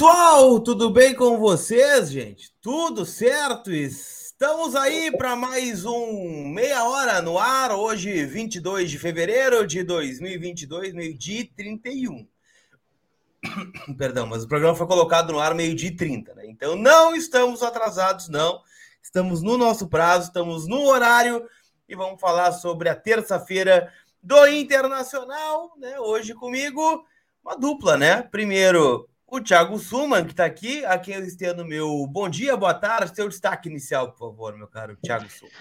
Pessoal, tudo bem com vocês, gente? Tudo certo? Estamos aí para mais um meia hora no ar, hoje 22 de fevereiro de 2022, meio-dia 31. Perdão, mas o programa foi colocado no ar meio-dia 30, né? Então não estamos atrasados, não. Estamos no nosso prazo, estamos no horário e vamos falar sobre a terça-feira do Internacional, né? Hoje comigo, uma dupla, né? Primeiro, o Thiago Suman, que está aqui, a quem eu estendo meu bom dia, boa tarde, seu destaque inicial, por favor, meu caro Thiago Suman.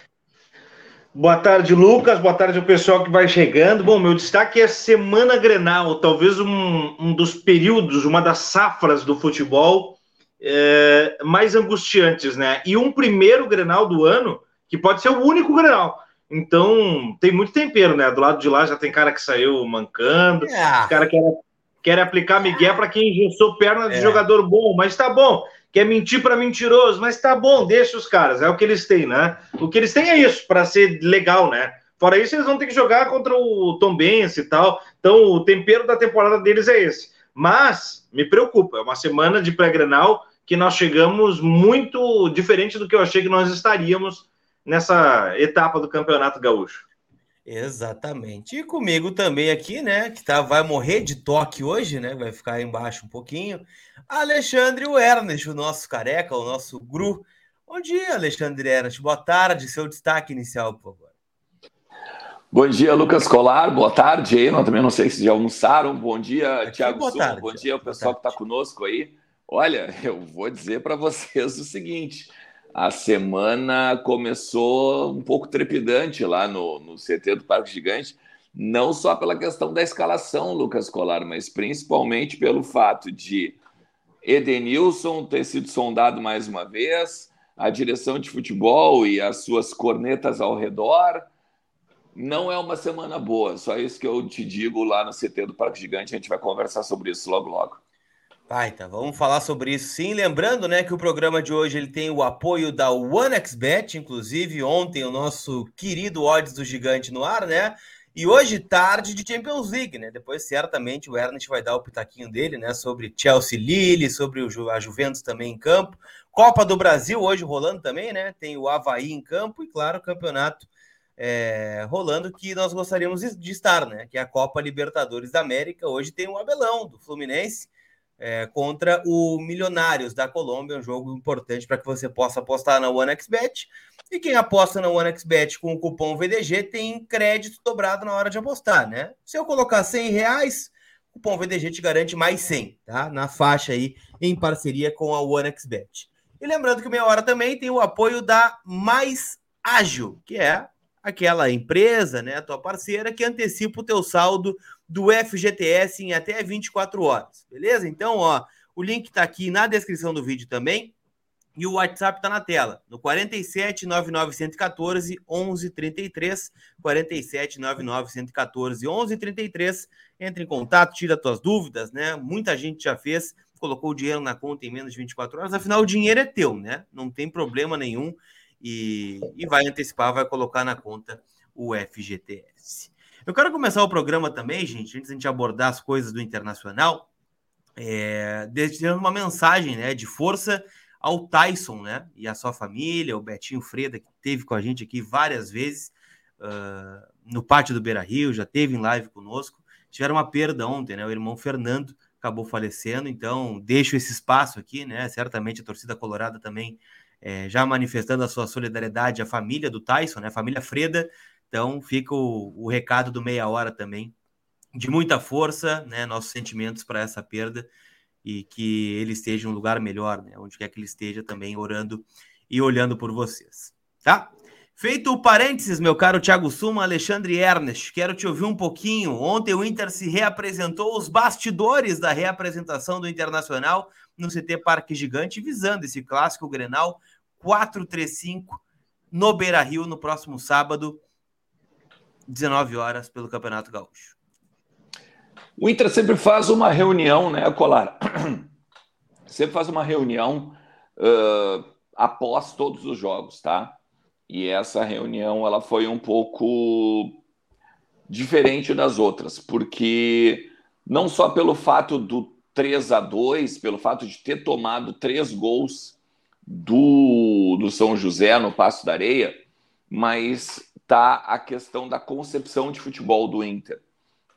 Boa tarde, Lucas. Boa tarde ao pessoal que vai chegando. Bom, meu destaque é Semana Grenal, talvez um, um dos períodos, uma das safras do futebol é, mais angustiantes, né? E um primeiro Grenal do ano que pode ser o único Grenal. Então, tem muito tempero, né? Do lado de lá já tem cara que saiu mancando, é. cara que quer, quer aplicar Miguel para quem engessou perna de é. jogador bom, mas tá bom. Quer mentir para mentiroso, mas tá bom, deixa os caras, é o que eles têm, né? O que eles têm é isso, para ser legal, né? Fora isso, eles vão ter que jogar contra o Tom Benz e tal. Então, o tempero da temporada deles é esse. Mas, me preocupa, é uma semana de pré-grenal que nós chegamos muito diferente do que eu achei que nós estaríamos nessa etapa do Campeonato Gaúcho. Exatamente. E comigo também aqui, né, que tá, vai morrer de toque hoje, né, vai ficar embaixo um pouquinho, Alexandre Ernest, o nosso careca, o nosso gru. Bom dia, Alexandre Ernest. Boa tarde, seu destaque inicial, por favor. Bom dia, Lucas Colar. Boa tarde aí. Nós também não sei se já almoçaram. Bom dia, Aqui, Thiago boa tarde, Bom dia ao pessoal que está conosco aí. Olha, eu vou dizer para vocês o seguinte: a semana começou um pouco trepidante lá no, no CT do Parque Gigante, não só pela questão da escalação, Lucas Colar, mas principalmente pelo fato de Edenilson ter sido sondado mais uma vez, a direção de futebol e as suas cornetas ao redor. Não é uma semana boa, só isso que eu te digo lá no CT do Parque Gigante. A gente vai conversar sobre isso logo, logo. Vai, tá, vamos falar sobre isso sim. Lembrando, né, que o programa de hoje ele tem o apoio da OneXBet, inclusive ontem o nosso querido Odds do Gigante no ar, né? E hoje tarde de Champions League, né? Depois certamente o Ernest vai dar o pitaquinho dele, né, sobre Chelsea Lille, sobre a Juventus também em campo. Copa do Brasil hoje rolando também, né? Tem o Havaí em campo e claro, o campeonato é, rolando que nós gostaríamos de estar, né? Que é a Copa Libertadores da América. Hoje tem o Abelão do Fluminense é, contra o Milionários da Colômbia, um jogo importante para que você possa apostar na OneXBet. E quem aposta na OneXBet com o cupom VDG tem crédito dobrado na hora de apostar, né? Se eu colocar 100 reais, o cupom VDG te garante mais 100, tá? Na faixa aí, em parceria com a OneXBet. E lembrando que meia hora também tem o apoio da Mais Ágil, que é aquela empresa, né, a tua parceira, que antecipa o teu saldo do FGTS em até 24 horas, beleza? Então, ó, o link está aqui na descrição do vídeo também e o WhatsApp está na tela, no 47 114 1133, 47 114 1133. Entre em contato, tira tuas dúvidas, né? Muita gente já fez, colocou o dinheiro na conta em menos de 24 horas, afinal o dinheiro é teu, né? Não tem problema nenhum e, e vai antecipar, vai colocar na conta o FGTS. Eu quero começar o programa também, gente, antes de a gente abordar as coisas do Internacional, é, uma mensagem né, de força ao Tyson né, e a sua família, o Betinho Freda, que teve com a gente aqui várias vezes uh, no pátio do Beira Rio, já teve em live conosco. Tiveram uma perda ontem, né? O irmão Fernando acabou falecendo, então deixo esse espaço aqui, né? Certamente a torcida colorada também é, já manifestando a sua solidariedade à família do Tyson, né? Família Freda, então fica o, o recado do meia hora também, de muita força, né? Nossos sentimentos para essa perda e que ele esteja em um lugar melhor, né? Onde quer que ele esteja também orando e olhando por vocês, tá? Feito o parênteses, meu caro Thiago Suma, Alexandre Ernest, quero te ouvir um pouquinho. Ontem o Inter se reapresentou, os bastidores da reapresentação do Internacional no CT Parque Gigante, visando esse clássico Grenal 435 no Beira Rio no próximo sábado, 19 horas, pelo Campeonato Gaúcho. O Inter sempre faz uma reunião, né, Colar? Sempre faz uma reunião uh, após todos os jogos, tá? E essa reunião ela foi um pouco diferente das outras, porque não só pelo fato do 3 a 2 pelo fato de ter tomado três gols do, do São José no Passo da Areia, mas tá a questão da concepção de futebol do Inter.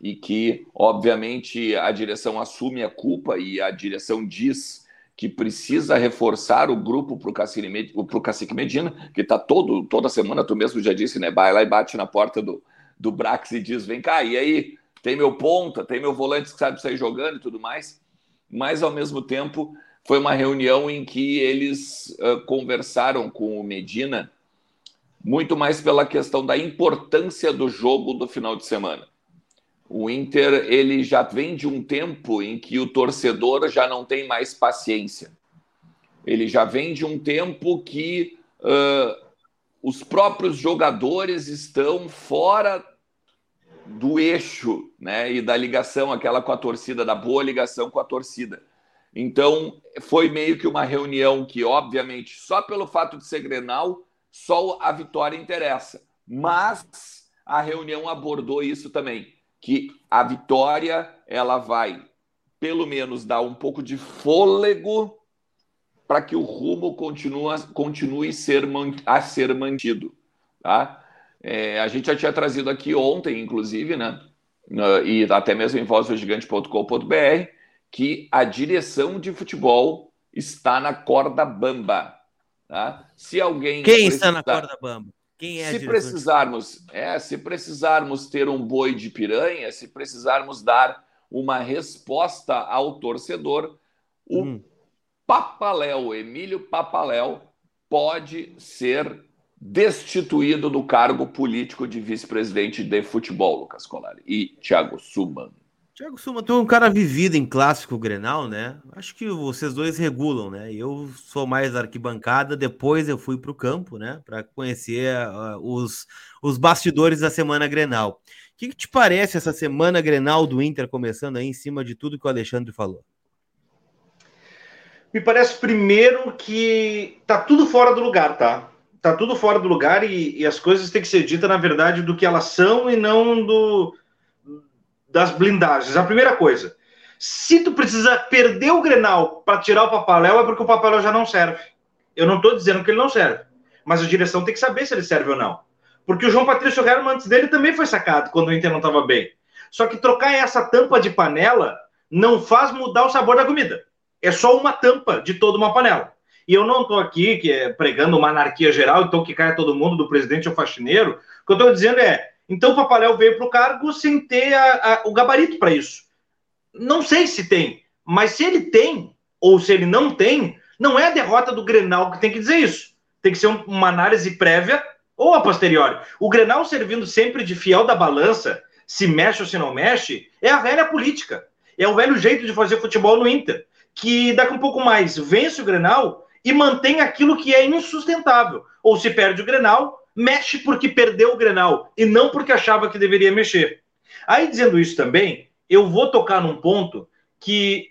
E que, obviamente, a direção assume a culpa e a direção diz que precisa reforçar o grupo para o Cacique Medina, que está toda semana, tu mesmo já disse, né? Vai lá e bate na porta do, do Brax e diz: vem cá, e aí? Tem meu ponta, tem meu volante que sabe sair jogando e tudo mais. Mas, ao mesmo tempo, foi uma reunião em que eles uh, conversaram com o Medina muito mais pela questão da importância do jogo do final de semana. O Inter ele já vem de um tempo em que o torcedor já não tem mais paciência. Ele já vem de um tempo que uh, os próprios jogadores estão fora do eixo, né, e da ligação aquela com a torcida, da boa ligação com a torcida. Então, foi meio que uma reunião que, obviamente, só pelo fato de ser Grenal, só a vitória interessa. Mas a reunião abordou isso também que a vitória ela vai pelo menos dar um pouco de fôlego para que o rumo continue, ser, a ser mantido. Tá? É, a gente já tinha trazido aqui ontem, inclusive, né? e até mesmo em vozdogigante.com.br, que a direção de futebol está na corda bamba. Tá? Se alguém. Quem precisar... está na corda bamba? Quem é se precisarmos, é, se precisarmos ter um boi de piranha, se precisarmos dar uma resposta ao torcedor, o hum. Papaléu, Emílio Papaléu, pode ser destituído do cargo político de vice-presidente de futebol, Lucas Colari. E Thiago Suman. Tiago Suma, tu é um cara vivido em clássico Grenal, né? Acho que vocês dois regulam, né? Eu sou mais arquibancada, depois eu fui para o campo, né? Para conhecer uh, os, os bastidores da semana Grenal. O que, que, te parece essa semana Grenal do Inter começando aí em cima de tudo que o Alexandre falou? Me parece primeiro que tá tudo fora do lugar, tá? Tá tudo fora do lugar e, e as coisas têm que ser ditas, na verdade, do que elas são e não do das blindagens. A primeira coisa, se tu precisa perder o Grenal para tirar o Papaléu, é porque o Papaléu já não serve. Eu não estou dizendo que ele não serve, mas a direção tem que saber se ele serve ou não. Porque o João Patrício Herman antes dele também foi sacado quando o Inter não estava bem. Só que trocar essa tampa de panela não faz mudar o sabor da comida. É só uma tampa de toda uma panela. E eu não estou aqui que é, pregando uma anarquia geral, então que caia todo mundo, do presidente ao faxineiro. O que eu estou dizendo é, então o Papaléu veio para o cargo sem ter a, a, o gabarito para isso. Não sei se tem, mas se ele tem, ou se ele não tem, não é a derrota do Grenal que tem que dizer isso. Tem que ser um, uma análise prévia ou a posteriori. O Grenal servindo sempre de fiel da balança, se mexe ou se não mexe, é a velha política. É o velho jeito de fazer futebol no Inter. Que daqui um pouco mais vence o Grenal e mantém aquilo que é insustentável. Ou se perde o Grenal, mexe porque perdeu o Grenal e não porque achava que deveria mexer. Aí, dizendo isso também, eu vou tocar num ponto que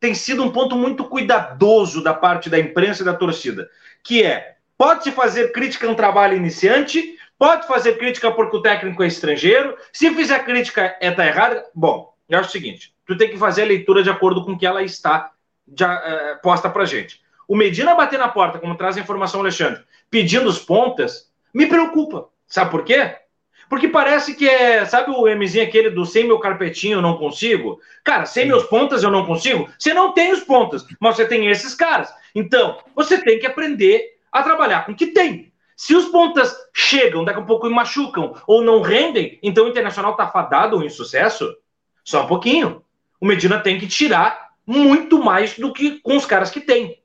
tem sido um ponto muito cuidadoso da parte da imprensa e da torcida, que é, pode-se fazer crítica a um trabalho iniciante, pode fazer crítica porque o técnico é estrangeiro, se fizer crítica é tá errado. Bom, eu acho o seguinte, tu tem que fazer a leitura de acordo com que ela está já, é, posta pra gente. O Medina bater na porta, como traz a informação Alexandre, pedindo os pontas, me preocupa. Sabe por quê? Porque parece que é, sabe o Mzinho aquele do sem meu carpetinho eu não consigo? Cara, sem meus pontas eu não consigo. Você não tem os pontas, mas você tem esses caras. Então, você tem que aprender a trabalhar com o que tem. Se os pontas chegam, daqui a pouco e machucam ou não rendem, então o Internacional tá fadado ou insucesso? Só um pouquinho. O Medina tem que tirar muito mais do que com os caras que tem.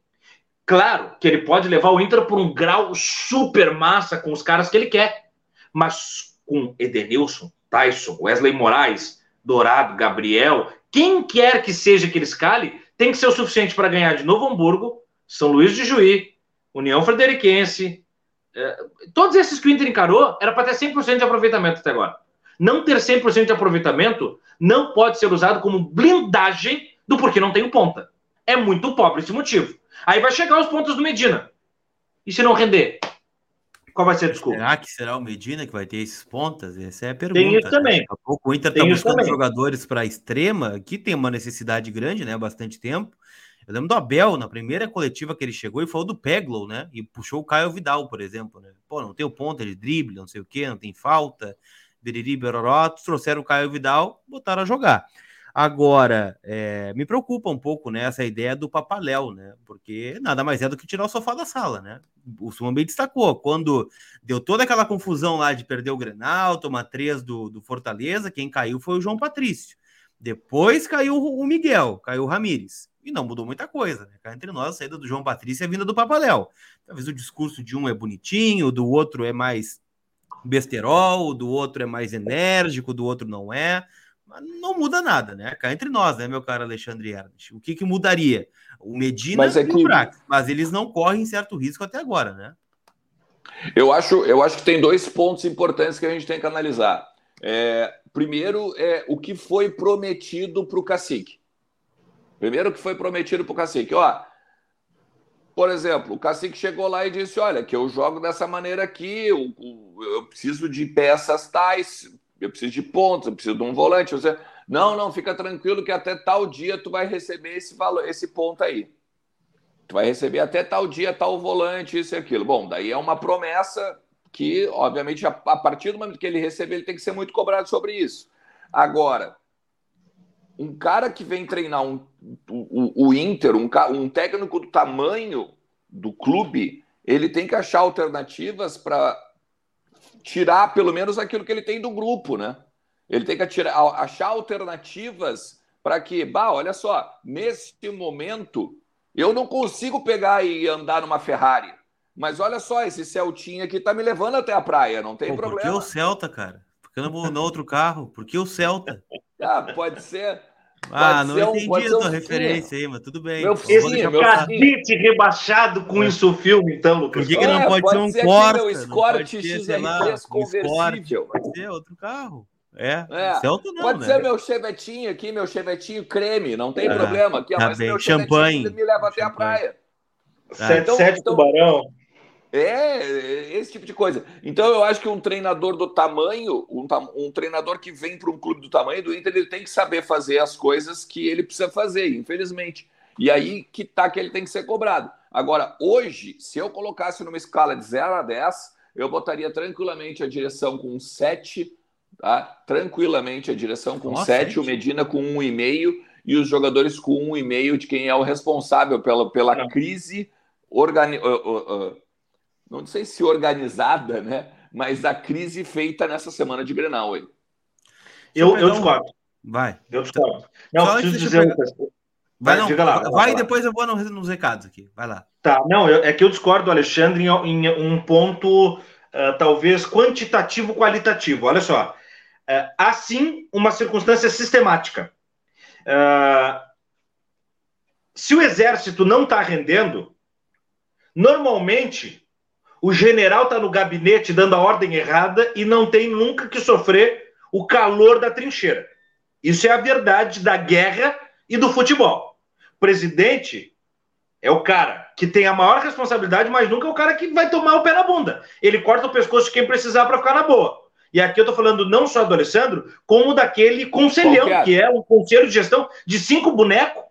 Claro que ele pode levar o Inter por um grau super massa com os caras que ele quer, mas com Edenilson, Tyson, Wesley Moraes, Dourado, Gabriel, quem quer que seja que ele escale, tem que ser o suficiente para ganhar de Novo Hamburgo, São Luís de Juí, União Frederiquense, eh, todos esses que o Inter encarou, era para ter 100% de aproveitamento até agora. Não ter 100% de aproveitamento não pode ser usado como blindagem do porquê não tem o ponta. É muito pobre esse motivo. Aí vai chegar os pontos do Medina. E se não render? Qual vai ser a desculpa? Será que será o Medina que vai ter esses pontas? Essa é a pergunta. Tem isso também. Daqui a pouco o Inter está buscando jogadores para a extrema, que tem uma necessidade grande, né? Há bastante tempo. Eu lembro do Abel, na primeira coletiva que ele chegou, e falou do Peglow, né? E puxou o Caio Vidal, por exemplo, né? Pô, não tem o ponto de drible, não sei o quê, não tem falta, biriri, beroró, trouxeram o Caio Vidal, botaram a jogar. Agora, é, me preocupa um pouco né, essa ideia do papaléu, né? Porque nada mais é do que tirar o sofá da sala, né? O Suman bem destacou, quando deu toda aquela confusão lá de perder o Grenal, tomar três do, do Fortaleza, quem caiu foi o João Patrício. Depois caiu o Miguel, caiu o Ramires. E não mudou muita coisa, né? Entre nós, a saída do João Patrício é a vinda do Papaléu. Talvez o discurso de um é bonitinho, do outro é mais besterol, do outro é mais enérgico, do outro não é não muda nada, né? Cá entre nós, né, meu caro Alexandre Ernest? O que, que mudaria? O Medina mas é e que... o Brax, mas eles não correm certo risco até agora, né? Eu acho, eu acho que tem dois pontos importantes que a gente tem que analisar. É, primeiro, é o que foi prometido para o cacique. Primeiro, o que foi prometido para o cacique. Ó, por exemplo, o cacique chegou lá e disse: Olha, que eu jogo dessa maneira aqui, eu, eu preciso de peças tais, eu preciso de pontos, eu preciso de um volante. Você, não, não, fica tranquilo que até tal dia tu vai receber esse valor, esse ponto aí. Tu vai receber até tal dia tal volante, isso e aquilo. Bom, daí é uma promessa que, obviamente, a, a partir do momento que ele receber, ele tem que ser muito cobrado sobre isso. Agora, um cara que vem treinar um, o, o Inter, um, um técnico do tamanho do clube, ele tem que achar alternativas para tirar pelo menos aquilo que ele tem do grupo, né? Ele tem que atirar, achar alternativas para que, bah, olha só, nesse momento eu não consigo pegar e andar numa Ferrari. Mas olha só, esse Celtinha aqui tá me levando até a praia, não tem Pô, problema. Por que o Celta, cara? Por que não no outro carro? Por que o Celta? Ah, pode ser. Ah, não entendi um, a tua um referência aí, mas tudo bem. Meu filho, meu cadete rebaixado com é. isso o filme, então, Lucas. Por que, que não é, pode, pode, ser um Corsa? Meu Escort XR3 conversível. Pode ser outro carro. É, é. Celta não, Pode né? ser meu chevetinho aqui, meu chevetinho creme, não tem é, problema. Aqui, tá mas bem. meu champanhe me leva até a praia. Sete, então, sete então, tubarão. É, esse tipo de coisa. Então eu acho que um treinador do tamanho, um, um treinador que vem para um clube do tamanho do Inter, ele tem que saber fazer as coisas que ele precisa fazer, infelizmente. E aí que tá que ele tem que ser cobrado. Agora, hoje, se eu colocasse numa escala de 0 a 10, eu botaria tranquilamente a direção com 7, tá? Tranquilamente a direção com Nossa, 7, o Medina com 1,5 e os jogadores com 1,5 de quem é o responsável pela, pela crise organi não sei se organizada, né? Mas a crise feita nessa semana de Grenal aí. Eu, eu discordo. Vai. Eu discordo. Não, Só preciso dizer uma coisa. Vai, não, diga lá. Vai, vai e depois eu vou nos, nos, recados aqui. Vai lá. Tá, não, eu, é que eu discordo, Alexandre, em, em um ponto uh, talvez quantitativo qualitativo. Olha só. Uh, há sim uma circunstância sistemática. Uh, se o exército não está rendendo, normalmente o general está no gabinete dando a ordem errada e não tem nunca que sofrer o calor da trincheira. Isso é a verdade da guerra e do futebol. O presidente é o cara que tem a maior responsabilidade, mas nunca é o cara que vai tomar o pé na bunda. Ele corta o pescoço de quem precisar para ficar na boa. E aqui eu estou falando não só do Alessandro, como daquele conselhão, que é um conselho de gestão de cinco bonecos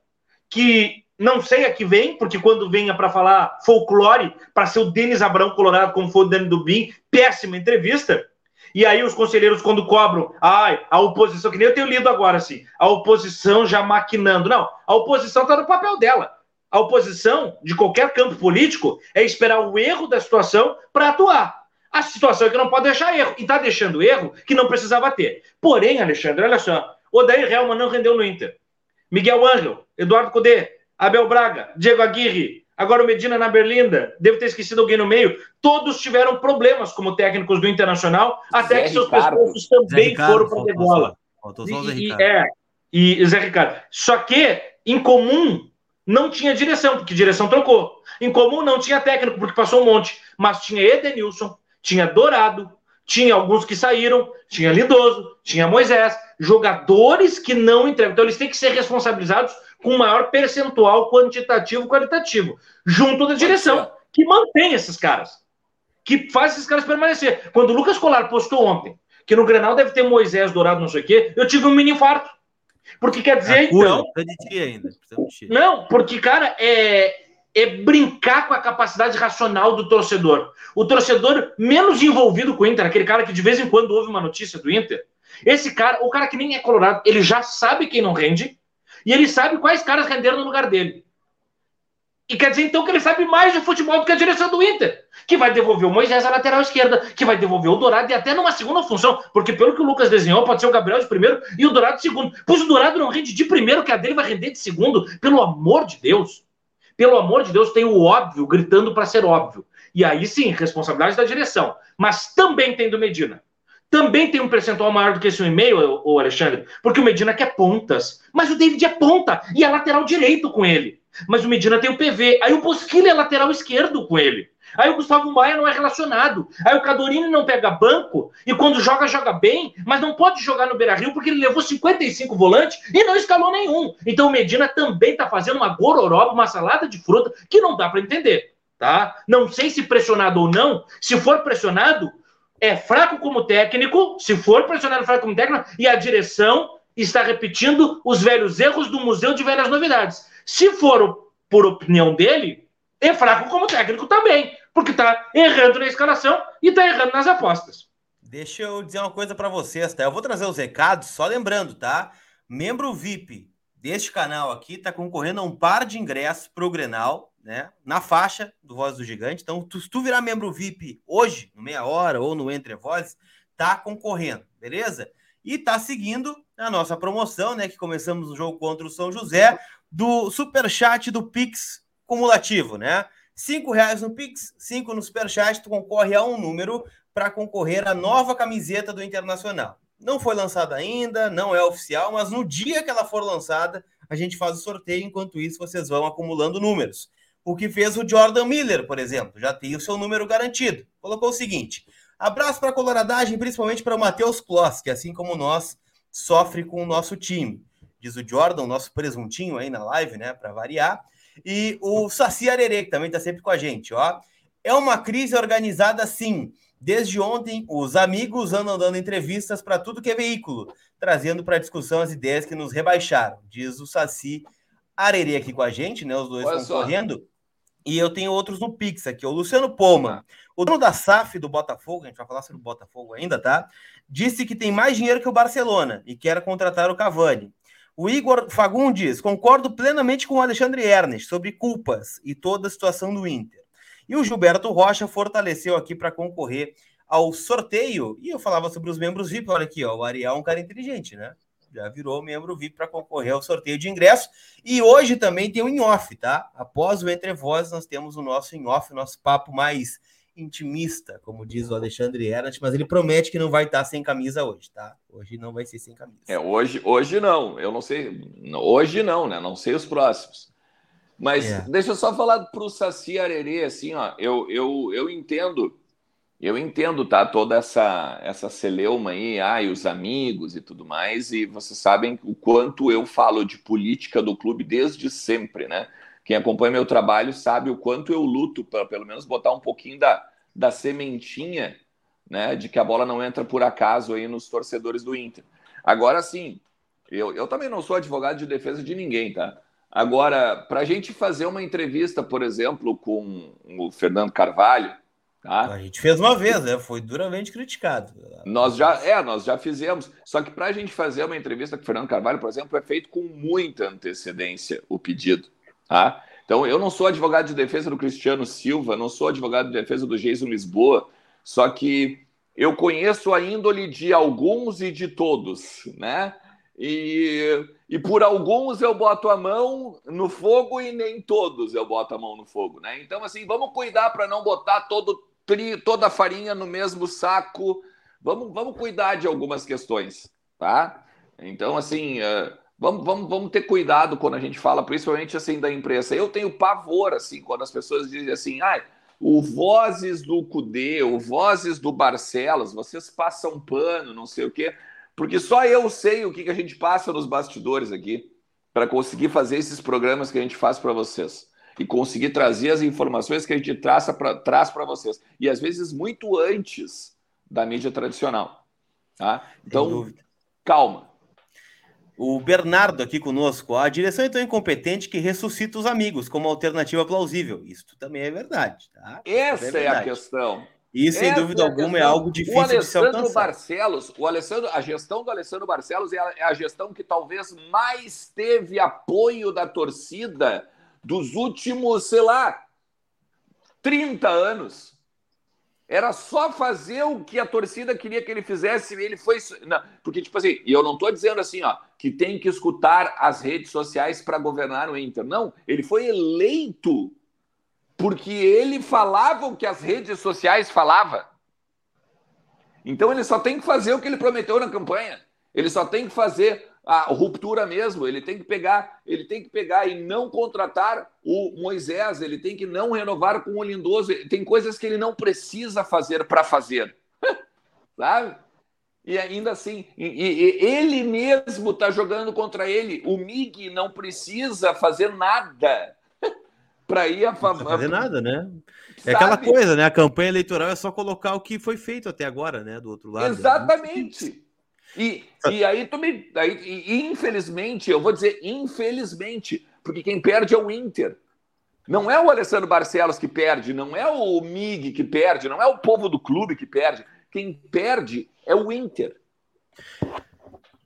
que não sei a que vem, porque quando venha para falar folclore, para ser o Denis Abrão Colorado, como foi o Dani Dubin, péssima entrevista. E aí os conselheiros, quando cobram, ai, a oposição, que nem eu tenho lido agora, assim, a oposição já maquinando. Não, a oposição está no papel dela. A oposição, de qualquer campo político, é esperar o erro da situação para atuar. A situação é que não pode deixar erro. E está deixando erro que não precisava ter. Porém, Alexandre, olha só. Odair Helman não rendeu no Inter. Miguel Angel, Eduardo Cudê, Abel Braga, Diego Aguirre, agora o Medina na Berlinda, devo ter esquecido alguém no meio. Todos tiveram problemas como técnicos do Internacional, até Zé que seus pescoços também Ricardo, foram para a. E, e, é, e Zé Ricardo. Só que, em comum, não tinha direção, porque direção trocou. Em comum, não tinha técnico, porque passou um monte. Mas tinha Edenilson, tinha Dourado, tinha alguns que saíram, tinha Lindoso, tinha Moisés, jogadores que não entregam. Então, eles têm que ser responsabilizados com maior percentual quantitativo e qualitativo, junto da direção, que mantém esses caras. que faz esses caras permanecer. Quando o Lucas Colar postou ontem que no Grenal deve ter Moisés Dourado, não sei o quê, eu tive um mini infarto. Porque quer dizer, então. Ainda. Não, porque, cara, é, é brincar com a capacidade racional do torcedor. O torcedor menos envolvido com o Inter, aquele cara que de vez em quando ouve uma notícia do Inter, esse cara, o cara que nem é colorado, ele já sabe quem não rende e ele sabe quais caras renderam no lugar dele. E quer dizer então que ele sabe mais de futebol do que a direção do Inter, que vai devolver o Moisés à lateral esquerda, que vai devolver o Dourado e até numa segunda função, porque pelo que o Lucas desenhou, pode ser o Gabriel de primeiro e o Dourado de segundo. Pois o Dourado não rende de primeiro, que a dele vai render de segundo, pelo amor de Deus. Pelo amor de Deus, tem o óbvio gritando para ser óbvio. E aí sim, responsabilidade da direção. Mas também tem do Medina. Também tem um percentual maior do que esse um e-mail, o Alexandre, porque o Medina quer pontas. Mas o David é ponta e é lateral direito com ele. Mas o Medina tem o PV. Aí o Bosquilha é lateral esquerdo com ele. Aí o Gustavo Maia não é relacionado. Aí o Cadorini não pega banco e quando joga, joga bem, mas não pode jogar no Beira Rio porque ele levou 55 volantes e não escalou nenhum. Então o Medina também está fazendo uma gororoba, uma salada de fruta que não dá para entender. Tá? Não sei se pressionado ou não. Se for pressionado, é fraco como técnico. Se for pressionado, fraco como técnico. E a direção está repetindo os velhos erros do Museu de Velhas Novidades. Se for por opinião dele, é fraco como técnico também porque está errando na escalação e está errando nas apostas. Deixa eu dizer uma coisa para vocês, tá? Eu vou trazer os recados, só lembrando, tá? Membro VIP deste canal aqui está concorrendo a um par de ingressos para o Grenal, né? Na faixa do Voz do Gigante. Então, tu, se tu virar membro VIP hoje, no meia hora ou no Entre Vozes, tá concorrendo, beleza? E tá seguindo a nossa promoção, né? Que começamos o jogo contra o São José, do super chat do Pix cumulativo, né? Cinco reais no Pix, cinco no Superchat, tu concorre a um número para concorrer à nova camiseta do Internacional. Não foi lançada ainda, não é oficial, mas no dia que ela for lançada, a gente faz o sorteio. Enquanto isso, vocês vão acumulando números. O que fez o Jordan Miller, por exemplo, já tem o seu número garantido. Colocou o seguinte: abraço para a coloradagem, principalmente para o Matheus Kloss, que assim como nós, sofre com o nosso time. Diz o Jordan, nosso presuntinho aí na live, né, para variar. E o Saci Arerê, que também está sempre com a gente, ó. É uma crise organizada, sim. Desde ontem, os amigos andam dando entrevistas para tudo que é veículo, trazendo para discussão as ideias que nos rebaixaram, diz o Saci Arerê aqui com a gente, né? Os dois Olha concorrendo. Só. E eu tenho outros no Pix aqui. O Luciano Poma, o dono da SAF do Botafogo, a gente vai falar sobre o Botafogo ainda, tá? Disse que tem mais dinheiro que o Barcelona e quer contratar o Cavani. O Igor Fagundes, concordo plenamente com o Alexandre Ernest sobre culpas e toda a situação do Inter. E o Gilberto Rocha fortaleceu aqui para concorrer ao sorteio. E eu falava sobre os membros VIP. Olha aqui, ó, o Ariel é um cara inteligente, né? Já virou membro VIP para concorrer ao sorteio de ingresso. E hoje também tem o in-off, tá? Após o Entre Vozes, nós temos o nosso in-off, nosso papo mais intimista, como diz o Alexandre Ernst, mas ele promete que não vai estar sem camisa hoje, tá? Hoje não vai ser sem camisa. É, hoje, hoje não. Eu não sei. Hoje não, né? Não sei os próximos. Mas é. deixa eu só falar para o Saci Arerê, assim, ó. Eu, eu, eu entendo, eu entendo, tá? Toda essa, essa celeuma aí, ai, os amigos e tudo mais, e vocês sabem o quanto eu falo de política do clube desde sempre, né? Quem acompanha meu trabalho sabe o quanto eu luto para pelo menos botar um pouquinho da, da sementinha, né, de que a bola não entra por acaso aí nos torcedores do Inter. Agora sim, eu, eu também não sou advogado de defesa de ninguém, tá? Agora, para a gente fazer uma entrevista, por exemplo, com o Fernando Carvalho, tá? A gente fez uma vez, né? Foi duramente criticado. Nós já, é, nós já fizemos. Só que para a gente fazer uma entrevista com o Fernando Carvalho, por exemplo, é feito com muita antecedência o pedido. Tá? Então, eu não sou advogado de defesa do Cristiano Silva, não sou advogado de defesa do Jason Lisboa, só que eu conheço a índole de alguns e de todos, né? E, e por alguns eu boto a mão no fogo e nem todos eu boto a mão no fogo, né? Então, assim, vamos cuidar para não botar todo, toda a farinha no mesmo saco. Vamos, vamos cuidar de algumas questões, tá? Então, assim, uh, Vamos, vamos, vamos ter cuidado quando a gente fala, principalmente assim, da imprensa. Eu tenho pavor, assim, quando as pessoas dizem assim, ah, o Vozes do Cudê, o Vozes do Barcelos, vocês passam pano, não sei o quê, porque só eu sei o que, que a gente passa nos bastidores aqui para conseguir fazer esses programas que a gente faz para vocês. E conseguir trazer as informações que a gente traça pra, traz para vocês. E às vezes muito antes da mídia tradicional. Tá? Então, calma. O Bernardo aqui conosco. A direção é tão incompetente que ressuscita os amigos como alternativa plausível. Isso também é verdade. Tá? Essa é, verdade. é, a questão. Isso, sem dúvida é alguma, é algo difícil de se alcançar. Barcelos, o Alessandro, a gestão do Alessandro Barcelos é a, é a gestão que talvez mais teve apoio da torcida dos últimos, sei lá, 30 anos. Era só fazer o que a torcida queria que ele fizesse e ele foi. Não, porque, tipo assim, e eu não estou dizendo assim, ó, que tem que escutar as redes sociais para governar o Inter. Não, ele foi eleito porque ele falava o que as redes sociais falavam. Então ele só tem que fazer o que ele prometeu na campanha. Ele só tem que fazer a ruptura mesmo. Ele tem que pegar, ele tem que pegar e não contratar o Moisés. Ele tem que não renovar com o Lindoso. Tem coisas que ele não precisa fazer para fazer, sabe? E ainda assim, e, e, ele mesmo está jogando contra ele. O Mig não precisa fazer nada para ir a favor. Não fazer nada, né? É aquela coisa, né? A campanha eleitoral é só colocar o que foi feito até agora, né? Do outro lado. Exatamente. E, e aí tu me. Aí, e, infelizmente, eu vou dizer infelizmente, porque quem perde é o Inter. Não é o Alessandro Barcelos que perde, não é o Mig que perde, não é o povo do clube que perde. Quem perde é o Inter.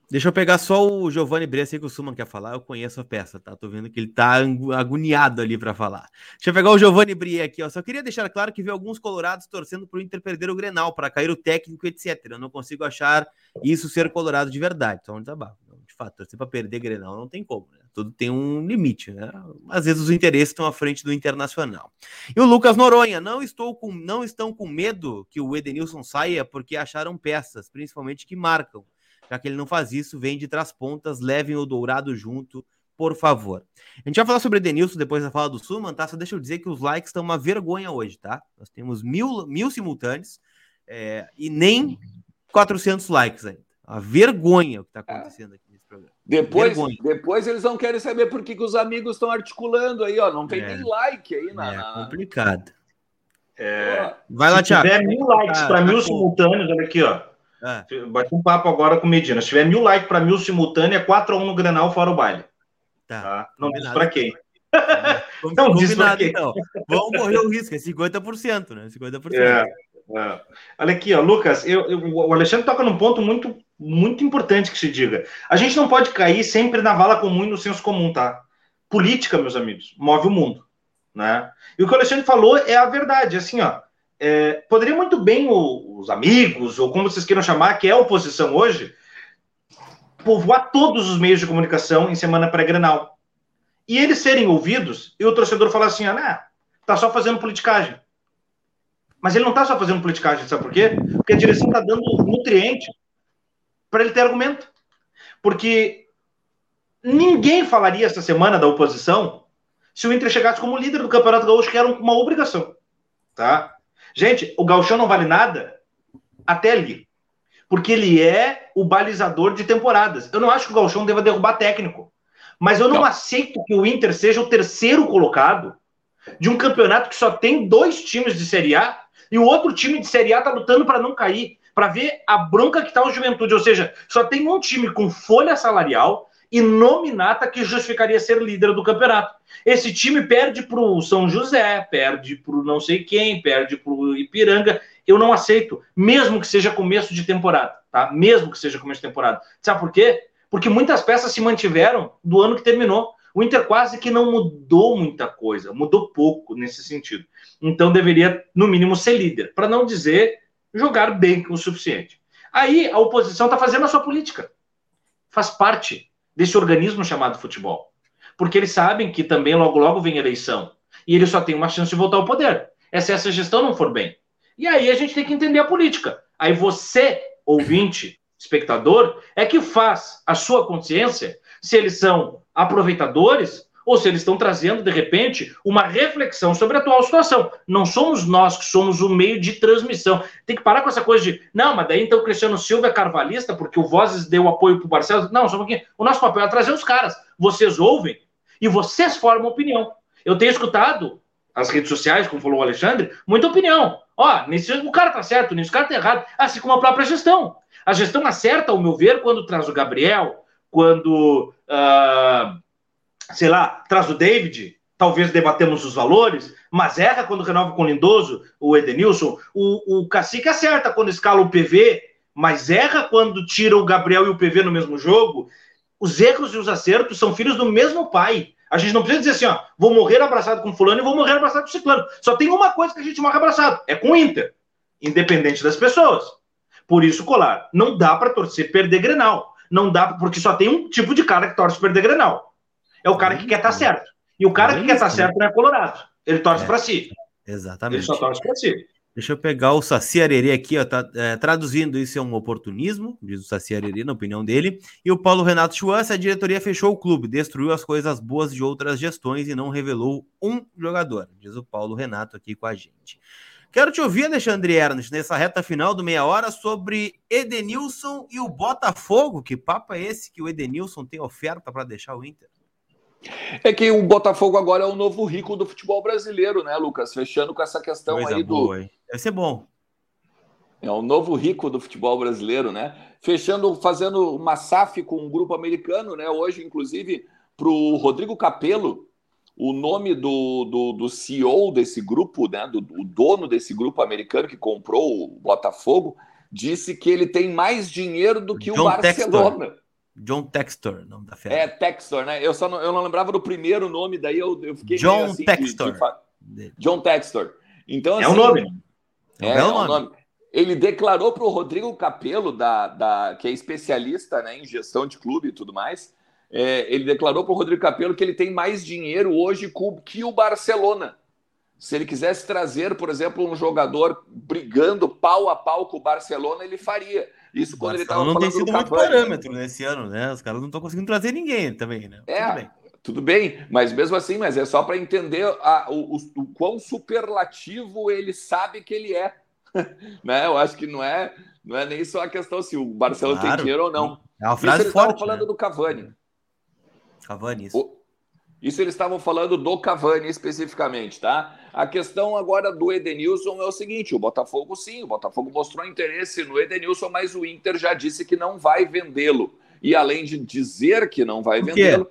Deixa eu pegar só o Giovanni Brescia que o Suman quer falar. Eu conheço a peça, tá? Tô vendo que ele tá agoniado ali para falar. Deixa eu pegar o Giovanni Brie aqui, ó. Só queria deixar claro que vi alguns colorados torcendo pro Inter perder o Grenal, para cair o técnico, etc. Eu não consigo achar isso ser colorado de verdade. Tá bom. De fato, torcer para perder Grenal não tem como, né? Tudo tem um limite, né? Às vezes os interesses estão à frente do internacional. E o Lucas Noronha, não estou com, não estão com medo que o Edenilson saia porque acharam peças, principalmente que marcam já que ele não faz isso, vem de trás pontas, levem o Dourado junto, por favor. A gente vai falar sobre Denilson depois da fala do Suman, tá? Só deixa eu dizer que os likes estão uma vergonha hoje, tá? Nós temos mil, mil simultâneos é, e nem 400 likes ainda. A vergonha o que está acontecendo aqui nesse programa. Depois, depois eles não querem saber por que, que os amigos estão articulando aí, ó. Não tem é. nem like aí na. É complicado. É... Vai lá, Thiago. Se tiver mil likes para mil simultâneos, olha aqui, ó. É. Bate um papo agora com Medina. Se tiver mil likes para mil simultânea, 4x1 no Grenal fora o baile. Tá. tá? Não diz para quem. não diz para quem. Então. Vamos correr o risco, é 50%, né? 50%. É, é. Olha aqui, ó, Lucas, eu, eu, o Alexandre toca num ponto muito, muito importante que se diga. A gente não pode cair sempre na vala comum e no senso comum, tá? Política, meus amigos, move o mundo. Né? E o que o Alexandre falou é a verdade, assim, ó é, poderia muito bem o, os amigos, ou como vocês queiram chamar, que é a oposição hoje, povoar todos os meios de comunicação em semana pré-grenal. E eles serem ouvidos e o torcedor falar assim: ah, né, tá só fazendo politicagem. Mas ele não tá só fazendo politicagem, sabe por quê? Porque a direção tá dando nutriente para ele ter argumento. Porque ninguém falaria essa semana da oposição se o Inter chegasse como líder do Campeonato Gaúcho, que era uma obrigação. Tá? Gente, o Galchão não vale nada até ali. Porque ele é o balizador de temporadas. Eu não acho que o Galchão deva derrubar técnico. Mas eu não, não, aceito que o Inter seja o terceiro colocado de um campeonato que só tem dois times de Série A e o outro time de Série A tá lutando para não cair, para ver a bronca que tá o Juventude, ou seja, só tem um time com folha salarial e nominata que justificaria ser líder do campeonato. Esse time perde para o São José, perde para o não sei quem, perde para o Ipiranga. Eu não aceito, mesmo que seja começo de temporada, tá? Mesmo que seja começo de temporada. Sabe por quê? Porque muitas peças se mantiveram do ano que terminou. O Inter quase que não mudou muita coisa, mudou pouco nesse sentido. Então deveria, no mínimo, ser líder, para não dizer jogar bem o suficiente. Aí a oposição está fazendo a sua política. Faz parte desse organismo chamado futebol. Porque eles sabem que também logo logo vem eleição. E ele só tem uma chance de voltar ao poder. É se essa gestão não for bem. E aí a gente tem que entender a política. Aí você, ouvinte, espectador, é que faz a sua consciência se eles são aproveitadores ou se eles estão trazendo, de repente, uma reflexão sobre a atual situação. Não somos nós que somos o meio de transmissão. Tem que parar com essa coisa de, não, mas daí então o Cristiano Silva é carvalhista porque o Vozes deu apoio para o Barcelos. Não, só um pouquinho. O nosso papel é trazer os caras. Vocês ouvem e vocês formam opinião. eu tenho escutado as redes sociais, como falou o Alexandre, muita opinião. Ó, nesse, o cara tá certo nisso, o cara tá errado. Assim como a própria gestão. A gestão acerta, ao meu ver, quando traz o Gabriel, quando, uh, sei lá, traz o David, talvez debatemos os valores, mas erra quando renova com o Lindoso, o Edenilson. O, o Cacique acerta quando escala o PV, mas erra quando tira o Gabriel e o PV no mesmo jogo. Os erros e os acertos são filhos do mesmo pai. A gente não precisa dizer assim, ó, vou morrer abraçado com fulano e vou morrer abraçado com ciclano. Só tem uma coisa que a gente morre abraçado, é com o Inter, independente das pessoas. Por isso, Colar, não dá para torcer perder Grenal. Não dá, porque só tem um tipo de cara que torce perder Grenal. É o cara que quer estar tá certo. E o cara que quer estar tá certo não é colorado. Ele torce é, para si. Exatamente. Ele só torce para si. Deixa eu pegar o Saci Arerê aqui, ó, tá, é, traduzindo isso é um oportunismo, diz o Saci Arerê, na opinião dele. E o Paulo Renato Schwanz, a diretoria fechou o clube, destruiu as coisas boas de outras gestões e não revelou um jogador, diz o Paulo Renato aqui com a gente. Quero te ouvir, Alexandre Ernst, nessa reta final do meia hora sobre Edenilson e o Botafogo. Que papo é esse que o Edenilson tem oferta para deixar o Inter? É que o Botafogo agora é o novo rico do futebol brasileiro, né, Lucas? Fechando com essa questão Coisa aí boa, do. Hein? Deve ser bom. É o novo rico do futebol brasileiro, né? Fechando, fazendo uma SAF com um grupo americano, né? Hoje, inclusive, para o Rodrigo Capello, o nome do, do, do, CEO desse grupo, né? Do, do dono desse grupo americano que comprou o Botafogo, disse que ele tem mais dinheiro do que John o Barcelona. Textor. John Textor, nome da fera. É, Textor, né? Eu só não, eu não lembrava do primeiro nome, daí eu, eu fiquei. John assim, Textor. De, de... John Textor. Então, assim, é o nome. É, é, é o nome. Ele declarou para o Rodrigo Capello, da, da, que é especialista né, em gestão de clube e tudo mais, é, ele declarou para o Rodrigo Capello que ele tem mais dinheiro hoje que o Barcelona. Se ele quisesse trazer, por exemplo, um jogador brigando pau a pau com o Barcelona, ele faria. Isso quando ele estava falando. Não tem sido muito parâmetro nesse ano, né? Os caras não estão conseguindo trazer ninguém também, né? É, tudo bem. tudo bem, mas mesmo assim, mas é só para entender a, o, o, o, quão superlativo ele sabe que ele é. né? Eu acho que não é, não é nem só a questão se o Barcelona claro. tem dinheiro ou não. É uma frase isso forte. falando né? do Cavani. Cavani, isso. O, isso eles estavam falando do Cavani especificamente, tá? A questão agora do Edenilson é o seguinte: o Botafogo, sim, o Botafogo mostrou interesse no Edenilson, mas o Inter já disse que não vai vendê-lo. E além de dizer que não vai vendê-lo,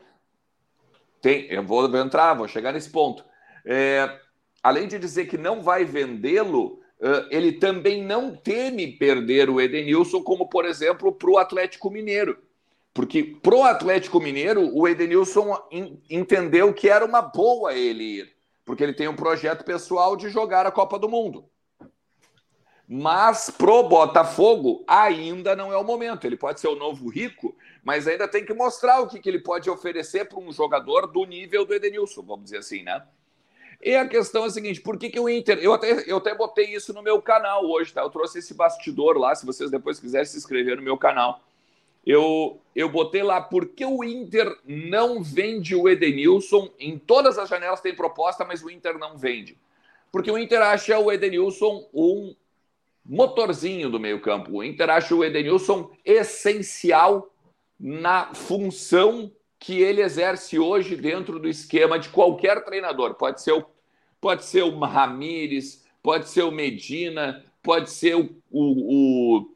tem, eu vou entrar, vou chegar nesse ponto. É, além de dizer que não vai vendê-lo, ele também não teme perder o Edenilson, como por exemplo para o Atlético Mineiro. Porque pro Atlético Mineiro, o Edenilson entendeu que era uma boa ele ir, porque ele tem um projeto pessoal de jogar a Copa do Mundo. Mas pro Botafogo ainda não é o momento. Ele pode ser o novo rico, mas ainda tem que mostrar o que, que ele pode oferecer para um jogador do nível do Edenilson, vamos dizer assim, né? E a questão é a seguinte: por que, que o Inter. Eu até, eu até botei isso no meu canal hoje, tá? Eu trouxe esse bastidor lá, se vocês depois quiserem se inscrever no meu canal eu, eu botei lá por que o Inter não vende o Edenilson. Em todas as janelas tem proposta, mas o Inter não vende. Porque o Inter acha o Edenilson um motorzinho do meio-campo. O Inter acha o Edenilson essencial na função que ele exerce hoje dentro do esquema de qualquer treinador. Pode ser o, pode ser o Ramires, pode ser o Medina, pode ser o, o, o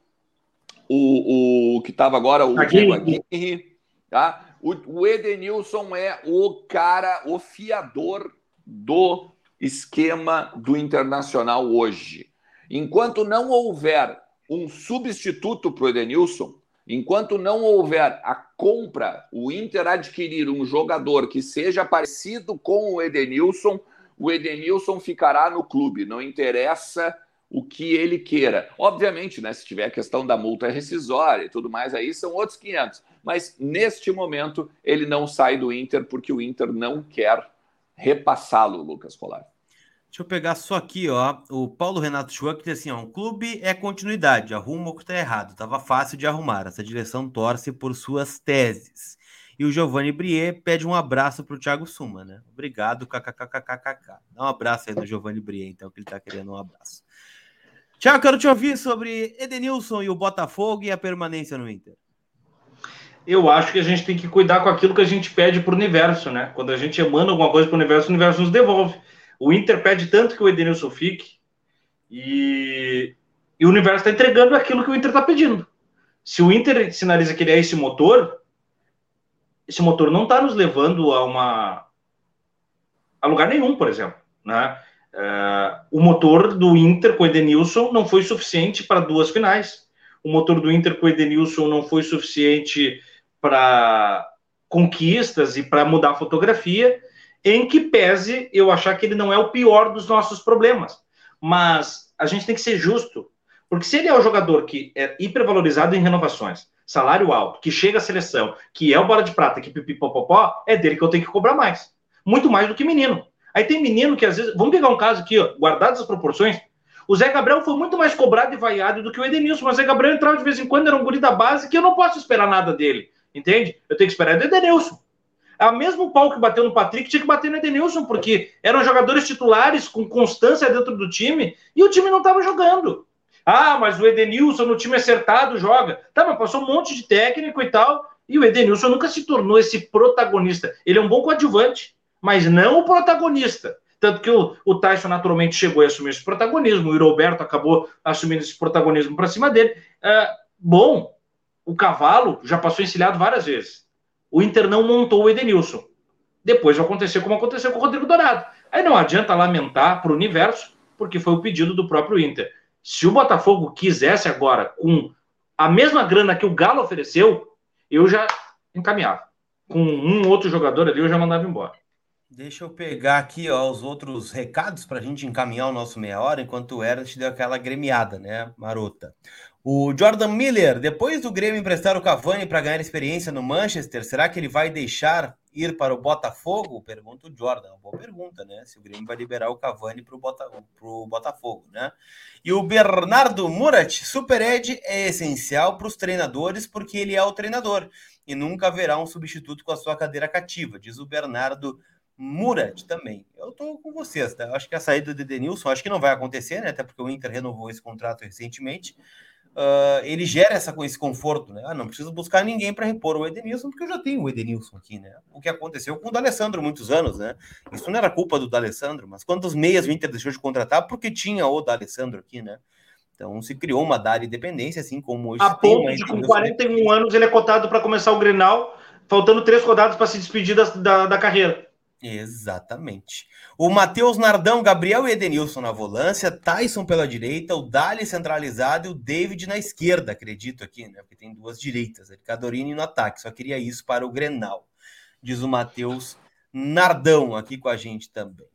o, o que estava agora, o Aguirre, tá? O, o Edenilson é o cara, o fiador do esquema do Internacional hoje. Enquanto não houver um substituto para o Edenilson, enquanto não houver a compra, o Inter adquirir um jogador que seja parecido com o Edenilson, o Edenilson ficará no clube. Não interessa o que ele queira. Obviamente, né, se tiver a questão da multa rescisória e tudo mais, aí são outros 500. Mas neste momento, ele não sai do Inter porque o Inter não quer repassá-lo, Lucas Colar. Deixa eu pegar só aqui, ó. O Paulo Renato Schwan que diz assim: ó, um clube é continuidade, arruma o que está errado. Tava fácil de arrumar. Essa direção torce por suas teses. E o Giovanni Brier pede um abraço para o Thiago Suma, né? Obrigado, kkkkkkk. Dá um abraço aí no Giovanni Brier, então, que ele está querendo um abraço. Tiago, quero te ouvir sobre Edenilson e o Botafogo e a permanência no Inter. eu acho que a gente tem que cuidar com aquilo que a gente pede para o universo, né? Quando a gente emana alguma coisa para o universo, o universo nos devolve. O Inter pede tanto que o Edenilson fique e, e o universo está entregando aquilo que o Inter está pedindo. Se o Inter sinaliza que ele é esse motor, esse motor não está nos levando a uma a lugar nenhum, por exemplo, né? Uh, o motor do Inter com o Edenilson não foi suficiente para duas finais. O motor do Inter com o Edenilson não foi suficiente para conquistas e para mudar a fotografia, em que pese eu achar que ele não é o pior dos nossos problemas. Mas a gente tem que ser justo, porque se ele é o jogador que é hipervalorizado em renovações, salário alto, que chega à seleção, que é o bola de prata, que pipipopopó, é dele que eu tenho que cobrar mais. Muito mais do que menino. Aí tem menino que às vezes. Vamos pegar um caso aqui, ó, guardadas as proporções. O Zé Gabriel foi muito mais cobrado e vaiado do que o Edenilson, mas o Zé Gabriel entrava de vez em quando, era um guri da base, que eu não posso esperar nada dele. Entende? Eu tenho que esperar do Edenilson. A é mesmo pau que bateu no Patrick tinha que bater no Edenilson, porque eram jogadores titulares com constância dentro do time e o time não estava jogando. Ah, mas o Edenilson no time acertado joga. Tá, mas passou um monte de técnico e tal. E o Edenilson nunca se tornou esse protagonista. Ele é um bom coadjuvante mas não o protagonista. Tanto que o, o Tyson naturalmente chegou a assumir esse protagonismo, o Roberto acabou assumindo esse protagonismo para cima dele. É, bom, o cavalo já passou encilhado várias vezes. O Inter não montou o Edenilson. Depois vai acontecer como aconteceu com o Rodrigo Dourado. Aí não adianta lamentar para o universo, porque foi o pedido do próprio Inter. Se o Botafogo quisesse agora, com a mesma grana que o Galo ofereceu, eu já encaminhava. Com um outro jogador ali, eu já mandava embora. Deixa eu pegar aqui ó, os outros recados para a gente encaminhar o nosso meia hora, enquanto o Ernst deu aquela gremiada, né, marota. O Jordan Miller, depois do Grêmio emprestar o Cavani para ganhar experiência no Manchester, será que ele vai deixar ir para o Botafogo? Pergunta o Jordan. Uma boa pergunta, né? Se o Grêmio vai liberar o Cavani para o Bota, Botafogo, né? E o Bernardo Murat, Super Ed é essencial para os treinadores porque ele é o treinador e nunca haverá um substituto com a sua cadeira cativa, diz o Bernardo Murat também. Eu tô com vocês, tá? Acho que a saída do Edenilson, acho que não vai acontecer, né? Até porque o Inter renovou esse contrato recentemente. Uh, ele gera essa, esse conforto, né? Ah, não preciso buscar ninguém para repor o Edenilson, porque eu já tenho o Edenilson aqui, né? O que aconteceu com o D'Alessandro muitos anos, né? Isso não era culpa do D'Alessandro, mas quantos meias o Inter deixou de contratar porque tinha o D'Alessandro aqui, né? Então se criou uma dada independência, assim como hoje. A ponto de com 41 anos ele é cotado para começar o Grenal, faltando três rodadas para se despedir da, da, da carreira. Exatamente. O Matheus Nardão, Gabriel e Edenilson na volância, Tyson pela direita, o Dali centralizado e o David na esquerda, acredito aqui, né? Porque tem duas direitas, Cadorini no ataque. Só queria isso para o Grenal, diz o Matheus Nardão aqui com a gente também.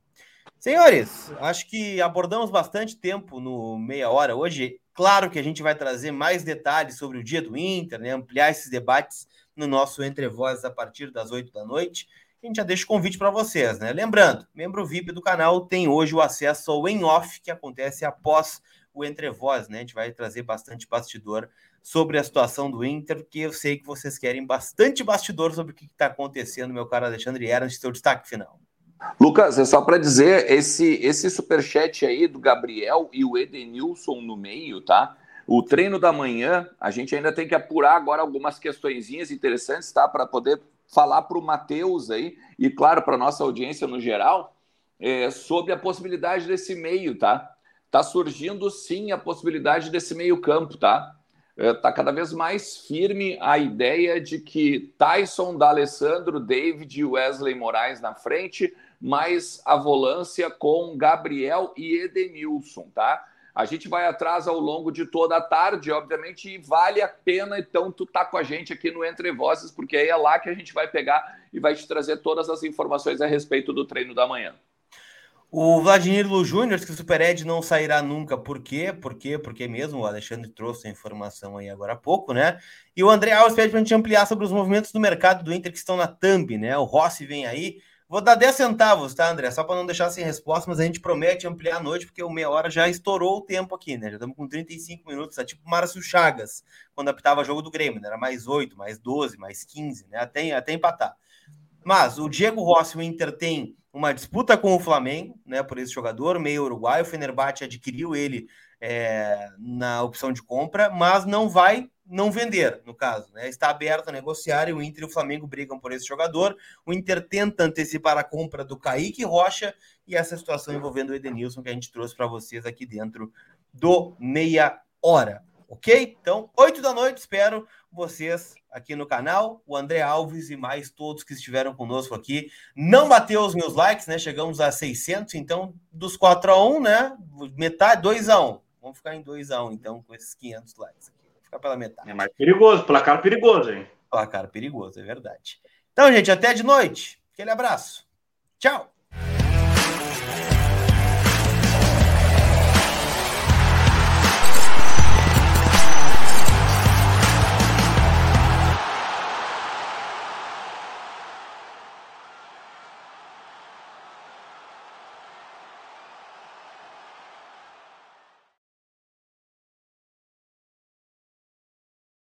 Senhores, acho que abordamos bastante tempo no meia hora hoje. Claro que a gente vai trazer mais detalhes sobre o dia do Inter, né? ampliar esses debates no nosso Entre Vozes a partir das oito da noite a gente já deixa o convite para vocês, né? Lembrando, membro VIP do canal tem hoje o acesso ao em-off, que acontece após o Entre Voz, né? A gente vai trazer bastante bastidor sobre a situação do Inter, porque eu sei que vocês querem bastante bastidor sobre o que está acontecendo, meu caro Alexandre Ernst, seu destaque final. Lucas, é só para dizer, esse, esse superchat aí do Gabriel e o Edenilson no meio, tá? O treino da manhã, a gente ainda tem que apurar agora algumas questõezinhas interessantes, tá? Para poder falar para o Matheus aí, e claro, para nossa audiência no geral, é, sobre a possibilidade desse meio, tá? Tá surgindo sim a possibilidade desse meio-campo, tá? É, tá cada vez mais firme a ideia de que Tyson, D'Alessandro, David e Wesley Moraes na frente, mais a volância com Gabriel e Edenilson, tá? A gente vai atrás ao longo de toda a tarde, obviamente, e vale a pena então tu tá com a gente aqui no Entre Vozes, porque aí é lá que a gente vai pegar e vai te trazer todas as informações a respeito do treino da manhã. O Vladimir Lu Júnior, que o Super Ed não sairá nunca. Por quê? Por quê? Porque mesmo o Alexandre trouxe a informação aí agora há pouco, né? E o André Alves pede para a gente ampliar sobre os movimentos do mercado do Inter que estão na thumb, né? O Rossi vem aí. Vou dar 10 centavos, tá, André? Só para não deixar sem resposta, mas a gente promete ampliar a noite, porque o meia hora já estourou o tempo aqui, né? Já estamos com 35 minutos, é tipo Márcio Chagas, quando apitava jogo do Grêmio, né? Era mais 8, mais 12, mais 15, né? Até, até empatar. Mas o Diego Rossi, o Inter tem uma disputa com o Flamengo, né? Por esse jogador, meio uruguaio. O Fenerbahçe adquiriu ele é, na opção de compra, mas não vai não vender, no caso. Né? Está aberto a negociar e o Inter e o Flamengo brigam por esse jogador. O Inter tenta antecipar a compra do Kaique Rocha e essa situação envolvendo o Edenilson que a gente trouxe para vocês aqui dentro do Meia Hora. Ok? Então, 8 da noite, espero vocês aqui no canal, o André Alves e mais todos que estiveram conosco aqui. Não bateu os meus likes, né? Chegamos a 600, então dos 4 a 1, né? Metade, 2 a 1. Vamos ficar em 2 a 1 então com esses 500 likes ficar pela metade. É mais perigoso, placar perigoso, hein? Placar perigoso, é verdade. Então, gente, até de noite. Aquele abraço. Tchau.